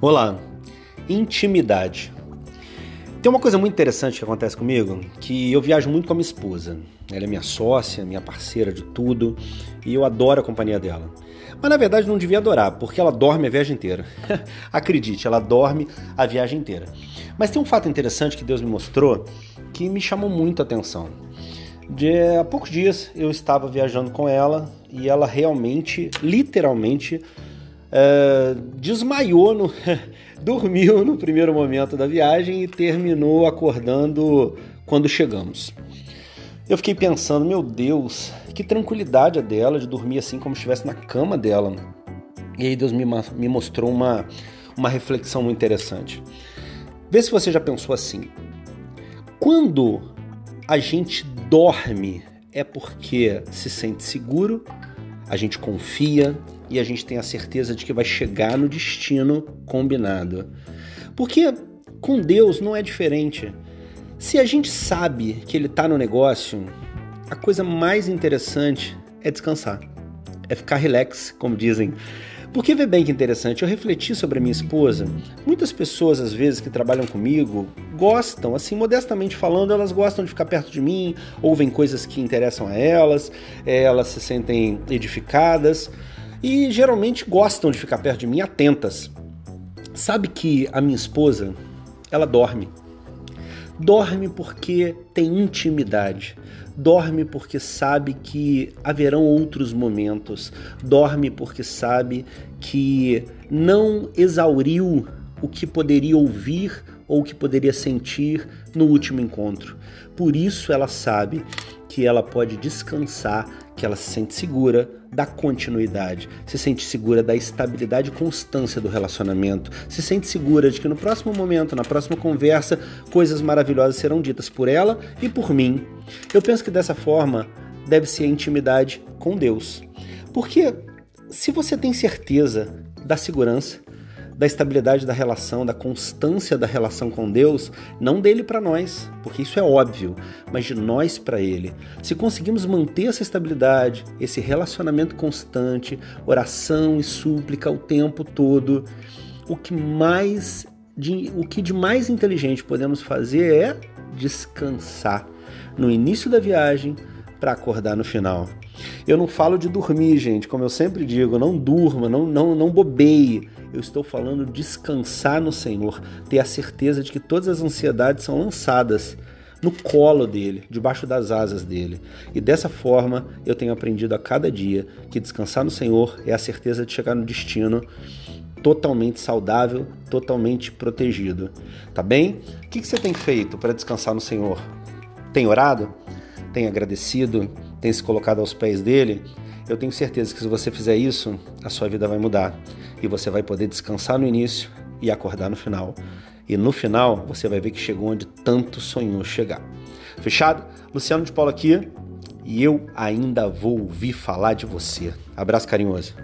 Olá, intimidade. Tem uma coisa muito interessante que acontece comigo, que eu viajo muito com a minha esposa. Ela é minha sócia, minha parceira de tudo, e eu adoro a companhia dela. Mas na verdade não devia adorar, porque ela dorme a viagem inteira. Acredite, ela dorme a viagem inteira. Mas tem um fato interessante que Deus me mostrou que me chamou muito a atenção. De, há poucos dias eu estava viajando com ela e ela realmente, literalmente, é, desmaiou, no, dormiu no primeiro momento da viagem e terminou acordando quando chegamos. Eu fiquei pensando, meu Deus, que tranquilidade a dela de dormir assim como se estivesse na cama dela. E aí Deus me, me mostrou uma, uma reflexão muito interessante. Vê se você já pensou assim. Quando a gente dorme é porque se sente seguro, a gente confia, e a gente tem a certeza de que vai chegar no destino combinado. Porque com Deus não é diferente. Se a gente sabe que Ele está no negócio, a coisa mais interessante é descansar, é ficar relax, como dizem. Porque vê bem que interessante, eu refleti sobre a minha esposa. Muitas pessoas, às vezes, que trabalham comigo, gostam, assim, modestamente falando, elas gostam de ficar perto de mim, ouvem coisas que interessam a elas, eh, elas se sentem edificadas e geralmente gostam de ficar perto de mim atentas. Sabe que a minha esposa, ela dorme. Dorme porque tem intimidade. Dorme porque sabe que haverão outros momentos. Dorme porque sabe que não exauriu o que poderia ouvir ou o que poderia sentir no último encontro. Por isso ela sabe que ela pode descansar, que ela se sente segura da continuidade, se sente segura da estabilidade e constância do relacionamento, se sente segura de que no próximo momento, na próxima conversa, coisas maravilhosas serão ditas por ela e por mim. Eu penso que dessa forma deve ser a intimidade com Deus. Porque se você tem certeza da segurança, da estabilidade da relação, da constância da relação com Deus, não dele para nós, porque isso é óbvio, mas de nós para ele. Se conseguimos manter essa estabilidade, esse relacionamento constante, oração e súplica o tempo todo, o que mais de, o que de mais inteligente podemos fazer é descansar no início da viagem para acordar no final. Eu não falo de dormir, gente, como eu sempre digo, não durma, não, não, não bobeie. Eu estou falando descansar no Senhor, ter a certeza de que todas as ansiedades são lançadas no colo dele, debaixo das asas dele. E dessa forma eu tenho aprendido a cada dia que descansar no Senhor é a certeza de chegar no destino totalmente saudável, totalmente protegido. Tá bem? O que você tem feito para descansar no Senhor? Tem orado? Tem agradecido? Tem se colocado aos pés dele? Eu tenho certeza que se você fizer isso, a sua vida vai mudar e você vai poder descansar no início e acordar no final. E no final você vai ver que chegou onde tanto sonhou chegar. Fechado? Luciano de Paulo aqui e eu ainda vou ouvir falar de você. Abraço carinhoso.